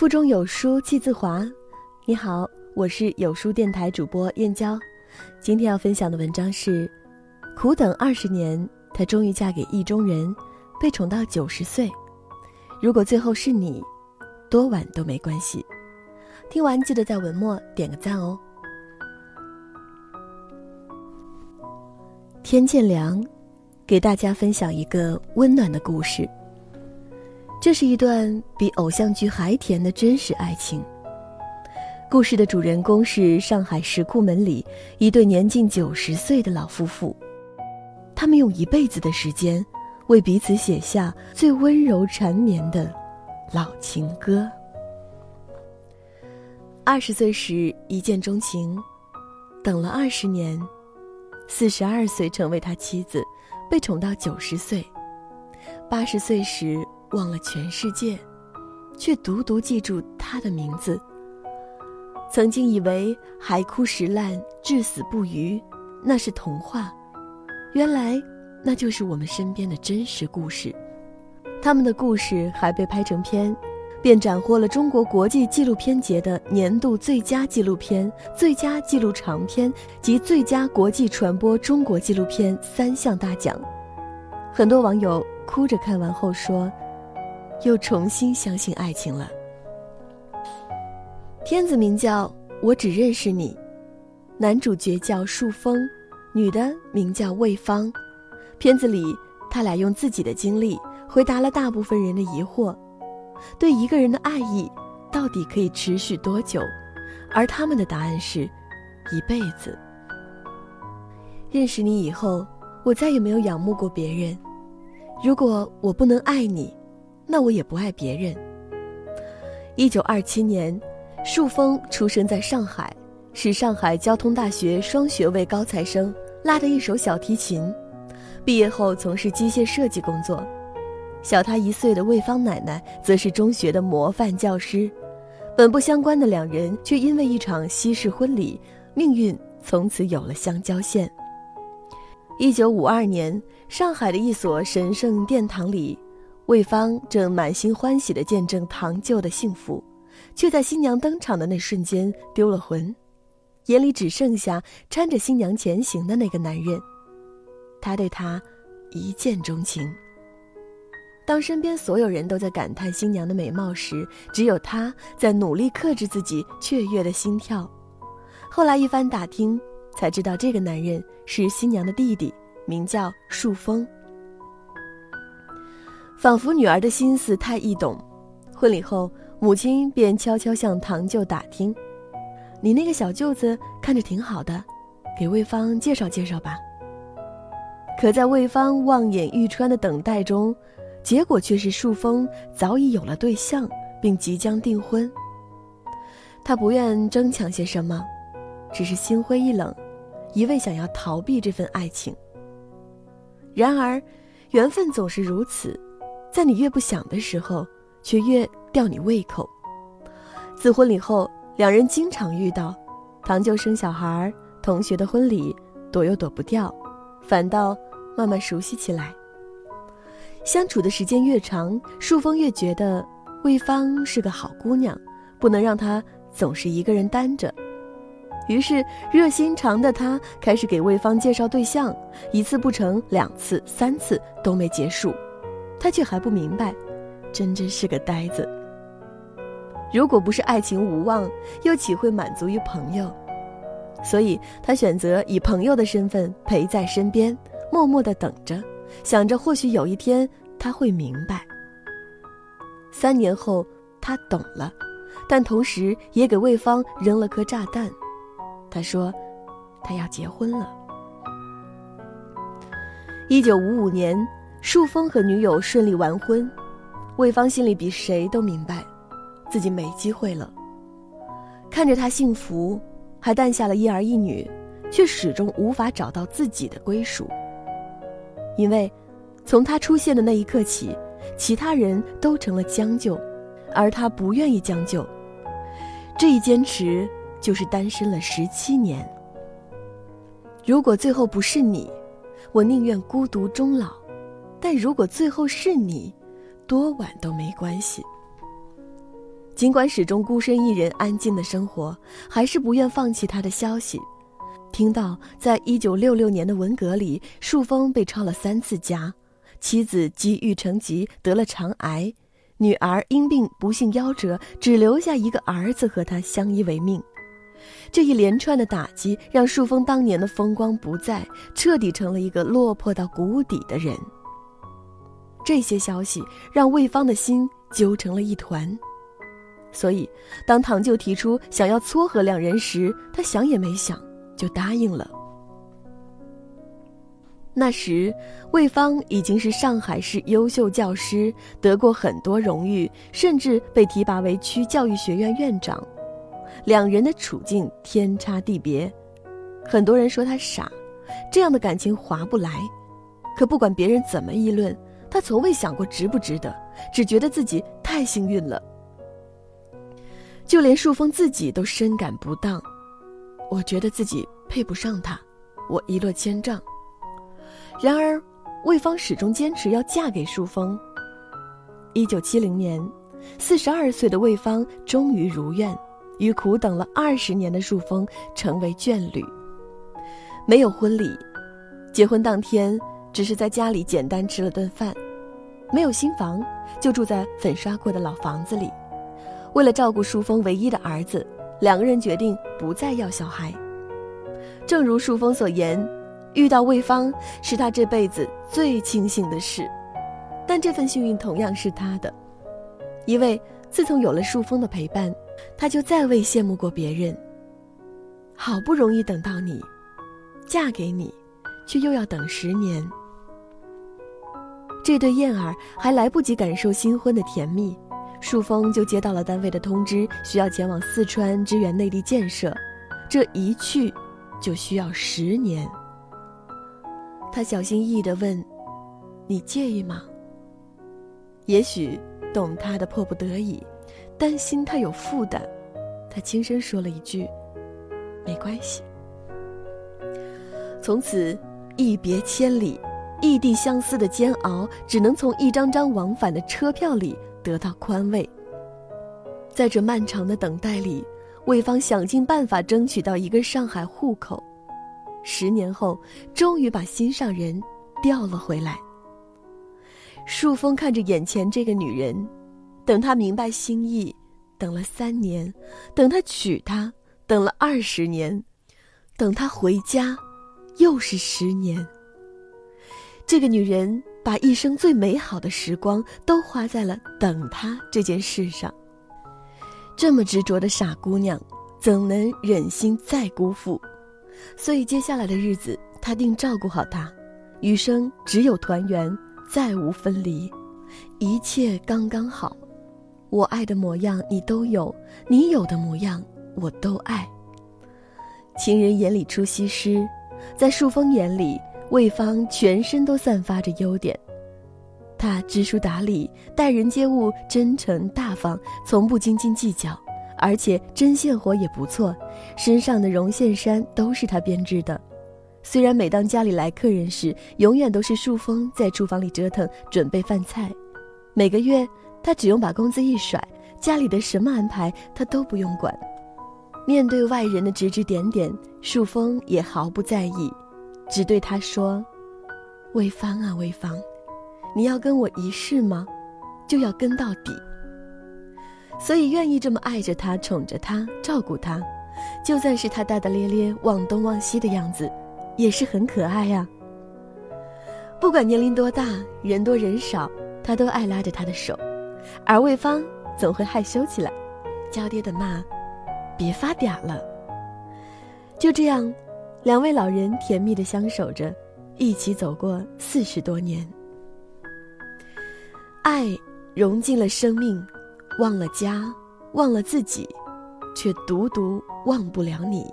腹中有书气自华。你好，我是有书电台主播燕娇。今天要分享的文章是：苦等二十年，她终于嫁给意中人，被宠到九十岁。如果最后是你，多晚都没关系。听完记得在文末点个赞哦。天渐凉，给大家分享一个温暖的故事。这是一段比偶像剧还甜的真实爱情。故事的主人公是上海石库门里一对年近九十岁的老夫妇，他们用一辈子的时间，为彼此写下最温柔缠绵的老情歌。二十岁时一见钟情，等了二十年，四十二岁成为他妻子，被宠到九十岁，八十岁时。忘了全世界，却独独记住他的名字。曾经以为海枯石烂、至死不渝，那是童话，原来那就是我们身边的真实故事。他们的故事还被拍成片，便斩获了中国国际纪录片节的年度最佳纪录片、最佳纪录长片及最佳国际传播中国纪录片三项大奖。很多网友哭着看完后说。又重新相信爱情了。片子名叫《我只认识你》，男主角叫树峰，女的名叫魏芳。片子里，他俩用自己的经历回答了大部分人的疑惑：对一个人的爱意到底可以持续多久？而他们的答案是：一辈子。认识你以后，我再也没有仰慕过别人。如果我不能爱你，那我也不爱别人。一九二七年，树峰出生在上海，是上海交通大学双学位高材生，拉的一手小提琴。毕业后从事机械设计工作。小他一岁的魏芳奶奶则是中学的模范教师。本不相关的两人，却因为一场西式婚礼，命运从此有了相交线。一九五二年，上海的一所神圣殿堂里。魏芳正满心欢喜地见证堂舅的幸福，却在新娘登场的那瞬间丢了魂，眼里只剩下搀着新娘前行的那个男人。他对她一见钟情。当身边所有人都在感叹新娘的美貌时，只有他在努力克制自己雀跃的心跳。后来一番打听，才知道这个男人是新娘的弟弟，名叫树峰。仿佛女儿的心思太易懂，婚礼后，母亲便悄悄向堂舅打听：“你那个小舅子看着挺好的，给魏芳介绍介绍吧。”可在魏芳望眼欲穿的等待中，结果却是树峰早已有了对象，并即将订婚。他不愿争抢些什么，只是心灰意冷，一味想要逃避这份爱情。然而，缘分总是如此。在你越不想的时候，却越吊你胃口。自婚礼后，两人经常遇到，堂舅生小孩，同学的婚礼，躲又躲不掉，反倒慢慢熟悉起来。相处的时间越长，树峰越觉得魏芳是个好姑娘，不能让她总是一个人单着。于是，热心肠的他开始给魏芳介绍对象，一次不成，两次、三次都没结束。他却还不明白，真真是个呆子。如果不是爱情无望，又岂会满足于朋友？所以他选择以朋友的身份陪在身边，默默的等着，想着或许有一天他会明白。三年后，他懂了，但同时也给魏芳扔了颗炸弹。他说，他要结婚了。一九五五年。树峰和女友顺利完婚，魏芳心里比谁都明白，自己没机会了。看着他幸福，还诞下了一儿一女，却始终无法找到自己的归属。因为，从他出现的那一刻起，其他人都成了将就，而他不愿意将就。这一坚持，就是单身了十七年。如果最后不是你，我宁愿孤独终老。但如果最后是你，多晚都没关系。尽管始终孤身一人安静的生活，还是不愿放弃他的消息。听到在一九六六年的文革里，树峰被抄了三次家，妻子积郁成疾得了肠癌，女儿因病不幸夭折，只留下一个儿子和他相依为命。这一连串的打击让树峰当年的风光不再，彻底成了一个落魄到谷底的人。这些消息让魏芳的心揪成了一团，所以当唐舅提出想要撮合两人时，他想也没想就答应了。那时，魏芳已经是上海市优秀教师，得过很多荣誉，甚至被提拔为区教育学院院长。两人的处境天差地别，很多人说他傻，这样的感情划不来。可不管别人怎么议论，他从未想过值不值得，只觉得自己太幸运了。就连树峰自己都深感不当，我觉得自己配不上他，我一落千丈。然而，魏芳始终坚持要嫁给树峰。一九七零年，四十二岁的魏芳终于如愿。与苦等了二十年的树峰成为眷侣。没有婚礼，结婚当天只是在家里简单吃了顿饭，没有新房，就住在粉刷过的老房子里。为了照顾树峰唯一的儿子，两个人决定不再要小孩。正如树峰所言，遇到魏芳是他这辈子最庆幸的事，但这份幸运同样是他的，因为自从有了树峰的陪伴。他就再未羡慕过别人。好不容易等到你，嫁给你，却又要等十年。这对燕儿还来不及感受新婚的甜蜜，树峰就接到了单位的通知，需要前往四川支援内地建设。这一去，就需要十年。他小心翼翼地问：“你介意吗？”也许懂他的迫不得已。担心他有负担，他轻声说了一句：“没关系。”从此，一别千里，异地相思的煎熬，只能从一张张往返的车票里得到宽慰。在这漫长的等待里，魏芳想尽办法争取到一个上海户口。十年后，终于把心上人调了回来。树峰看着眼前这个女人。等他明白心意，等了三年；等他娶她，等了二十年；等他回家，又是十年。这个女人把一生最美好的时光都花在了等他这件事上。这么执着的傻姑娘，怎能忍心再辜负？所以接下来的日子，他定照顾好她，余生只有团圆，再无分离，一切刚刚好。我爱的模样你都有，你有的模样我都爱。情人眼里出西施，在树峰眼里，魏芳全身都散发着优点。她知书达理，待人接物真诚大方，从不斤斤计较，而且针线活也不错，身上的绒线衫都是她编织的。虽然每当家里来客人时，永远都是树峰在厨房里折腾准备饭菜，每个月。他只用把工资一甩，家里的什么安排他都不用管。面对外人的指指点点，树峰也毫不在意，只对他说：“魏芳啊，魏芳，你要跟我一世吗？就要跟到底。”所以愿意这么爱着他、宠着他、照顾他，就算是他大大咧咧、忘东忘西的样子，也是很可爱呀。不管年龄多大、人多人少，他都爱拉着他的手。而魏芳总会害羞起来，娇嗲的骂：“别发嗲了。”就这样，两位老人甜蜜的相守着，一起走过四十多年。爱融进了生命，忘了家，忘了自己，却独独忘不了你。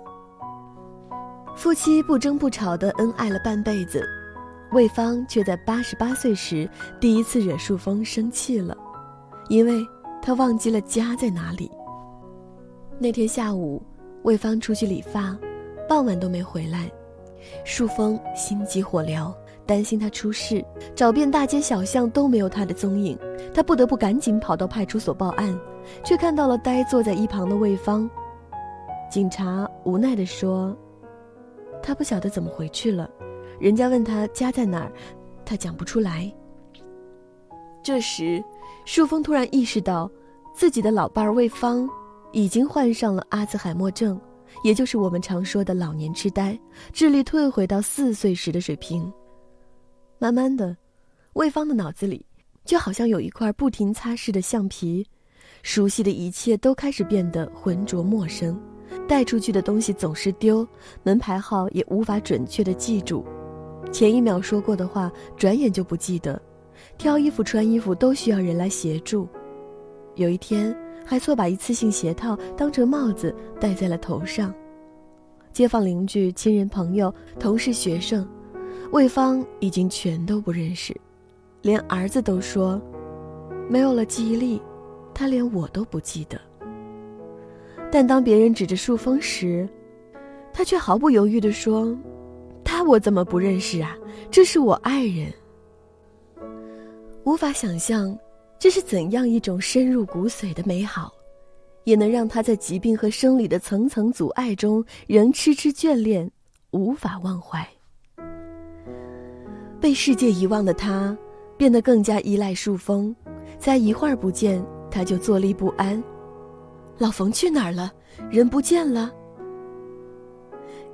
夫妻不争不吵的恩爱了半辈子，魏芳却在八十八岁时第一次惹树峰生气了。因为他忘记了家在哪里。那天下午，魏芳出去理发，傍晚都没回来。树峰心急火燎，担心他出事，找遍大街小巷都没有他的踪影。他不得不赶紧跑到派出所报案。却看到了呆坐在一旁的魏芳。警察无奈地说：“他不晓得怎么回去了，人家问他家在哪儿，他讲不出来。”这时，树峰突然意识到，自己的老伴儿魏芳已经患上了阿兹海默症，也就是我们常说的老年痴呆，智力退回到四岁时的水平。慢慢的，魏芳的脑子里就好像有一块不停擦拭的橡皮，熟悉的一切都开始变得浑浊陌生，带出去的东西总是丢，门牌号也无法准确的记住，前一秒说过的话，转眼就不记得。挑衣服、穿衣服都需要人来协助。有一天，还错把一次性鞋套当成帽子戴在了头上。街坊邻居、亲人朋友、同事、学生，魏芳已经全都不认识，连儿子都说，没有了记忆力，他连我都不记得。但当别人指着树峰时，他却毫不犹豫地说：“他我怎么不认识啊？这是我爱人。”无法想象，这是怎样一种深入骨髓的美好，也能让他在疾病和生理的层层阻碍中仍痴痴眷恋，无法忘怀。被世界遗忘的他，变得更加依赖树峰，在一会儿不见，他就坐立不安。老冯去哪儿了？人不见了。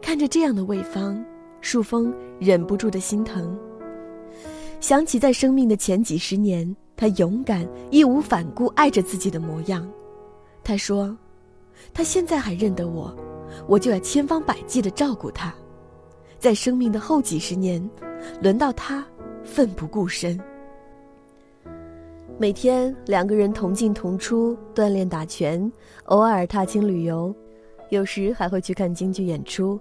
看着这样的魏芳，树峰忍不住的心疼。想起在生命的前几十年，他勇敢、义无反顾爱着自己的模样，他说：“他现在还认得我，我就要千方百计的照顾他。在生命的后几十年，轮到他奋不顾身。每天两个人同进同出，锻炼打拳，偶尔踏青旅游，有时还会去看京剧演出。”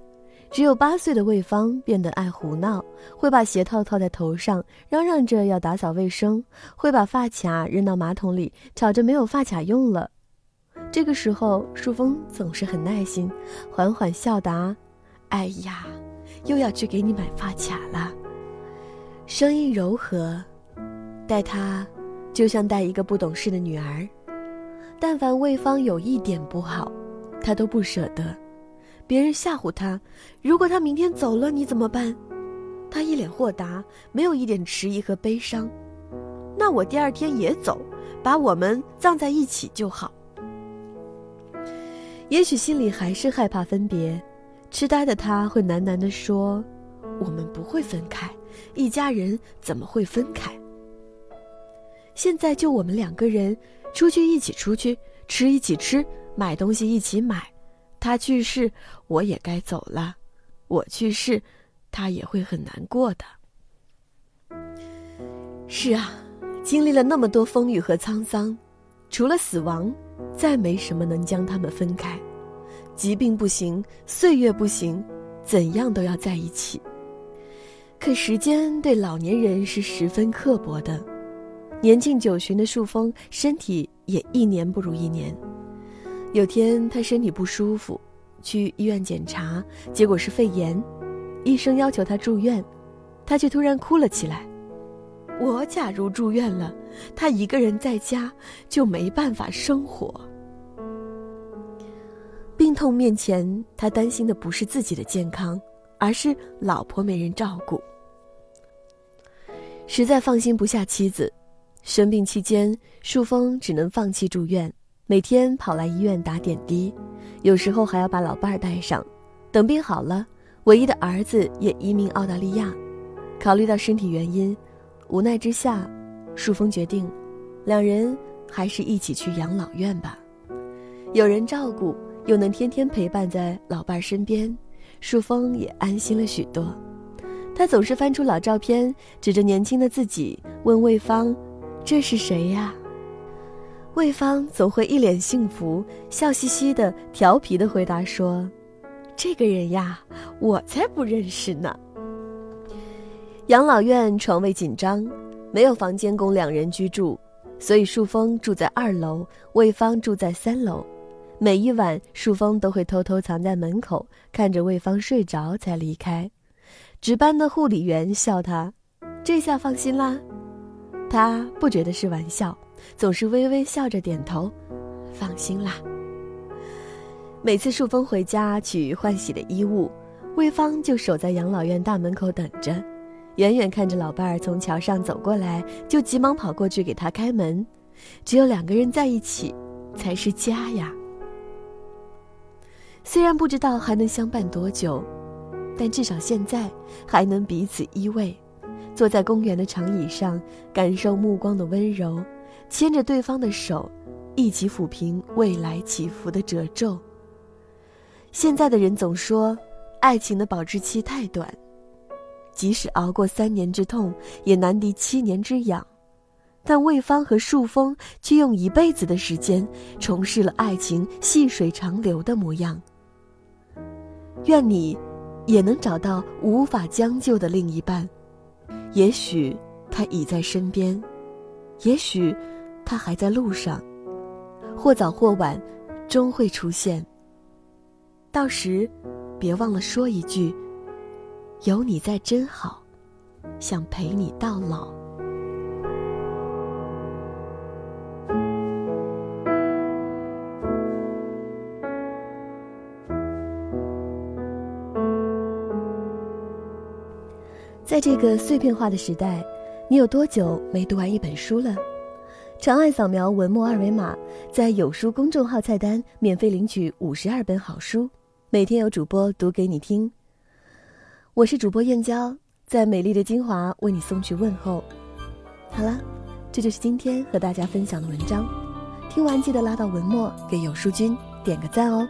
只有八岁的魏芳变得爱胡闹，会把鞋套套在头上，嚷嚷着要打扫卫生；会把发卡扔到马桶里，吵着没有发卡用了。这个时候，树峰总是很耐心，缓缓笑答：“哎呀，又要去给你买发卡了。”声音柔和，待他就像待一个不懂事的女儿。但凡魏芳有一点不好，他都不舍得。别人吓唬他，如果他明天走了，你怎么办？他一脸豁达，没有一点迟疑和悲伤。那我第二天也走，把我们葬在一起就好。也许心里还是害怕分别，痴呆的他会喃喃地说：“我们不会分开，一家人怎么会分开？现在就我们两个人，出去一起出去，吃一起吃，买东西一起买。”他去世，我也该走了；我去世，他也会很难过的。是啊，经历了那么多风雨和沧桑，除了死亡，再没什么能将他们分开。疾病不行，岁月不行，怎样都要在一起。可时间对老年人是十分刻薄的，年近九旬的树峰身体也一年不如一年。有天他身体不舒服，去医院检查，结果是肺炎，医生要求他住院，他却突然哭了起来。我假如住院了，他一个人在家就没办法生活。病痛面前，他担心的不是自己的健康，而是老婆没人照顾。实在放心不下妻子，生病期间，树峰只能放弃住院。每天跑来医院打点滴，有时候还要把老伴儿带上。等病好了，唯一的儿子也移民澳大利亚。考虑到身体原因，无奈之下，树峰决定，两人还是一起去养老院吧。有人照顾，又能天天陪伴在老伴儿身边，树峰也安心了许多。他总是翻出老照片，指着年轻的自己，问魏芳：“这是谁呀？”魏芳总会一脸幸福，笑嘻嘻的、调皮的回答说：“这个人呀，我才不认识呢。”养老院床位紧张，没有房间供两人居住，所以树峰住在二楼，魏芳住在三楼。每一晚，树峰都会偷偷藏在门口，看着魏芳睡着才离开。值班的护理员笑他：“这下放心啦。”他不觉得是玩笑。总是微微笑着点头，放心啦。每次树峰回家取换洗的衣物，魏芳就守在养老院大门口等着，远远看着老伴儿从桥上走过来，就急忙跑过去给他开门。只有两个人在一起，才是家呀。虽然不知道还能相伴多久，但至少现在还能彼此依偎，坐在公园的长椅上，感受目光的温柔，牵着对方的手，一起抚平未来起伏的褶皱。现在的人总说，爱情的保质期太短，即使熬过三年之痛，也难敌七年之痒。但魏芳和树峰却用一辈子的时间，重拾了爱情细水长流的模样。愿你，也能找到无法将就的另一半。也许他已在身边，也许他还在路上，或早或晚，终会出现。到时，别忘了说一句：“有你在真好，想陪你到老。”在这个碎片化的时代，你有多久没读完一本书了？长按扫描文末二维码，在有书公众号菜单免费领取五十二本好书，每天有主播读给你听。我是主播燕娇，在美丽的金华为你送去问候。好了，这就是今天和大家分享的文章。听完记得拉到文末给有书君点个赞哦。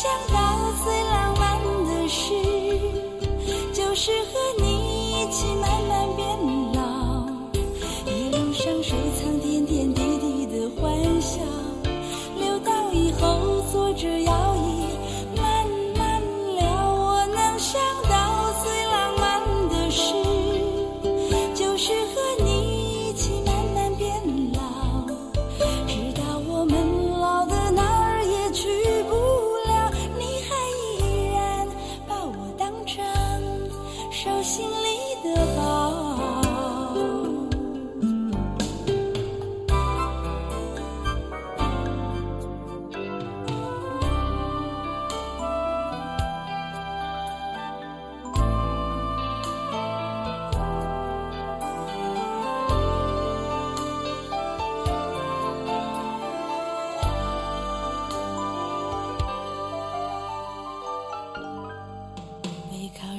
想到最浪漫的事，就是和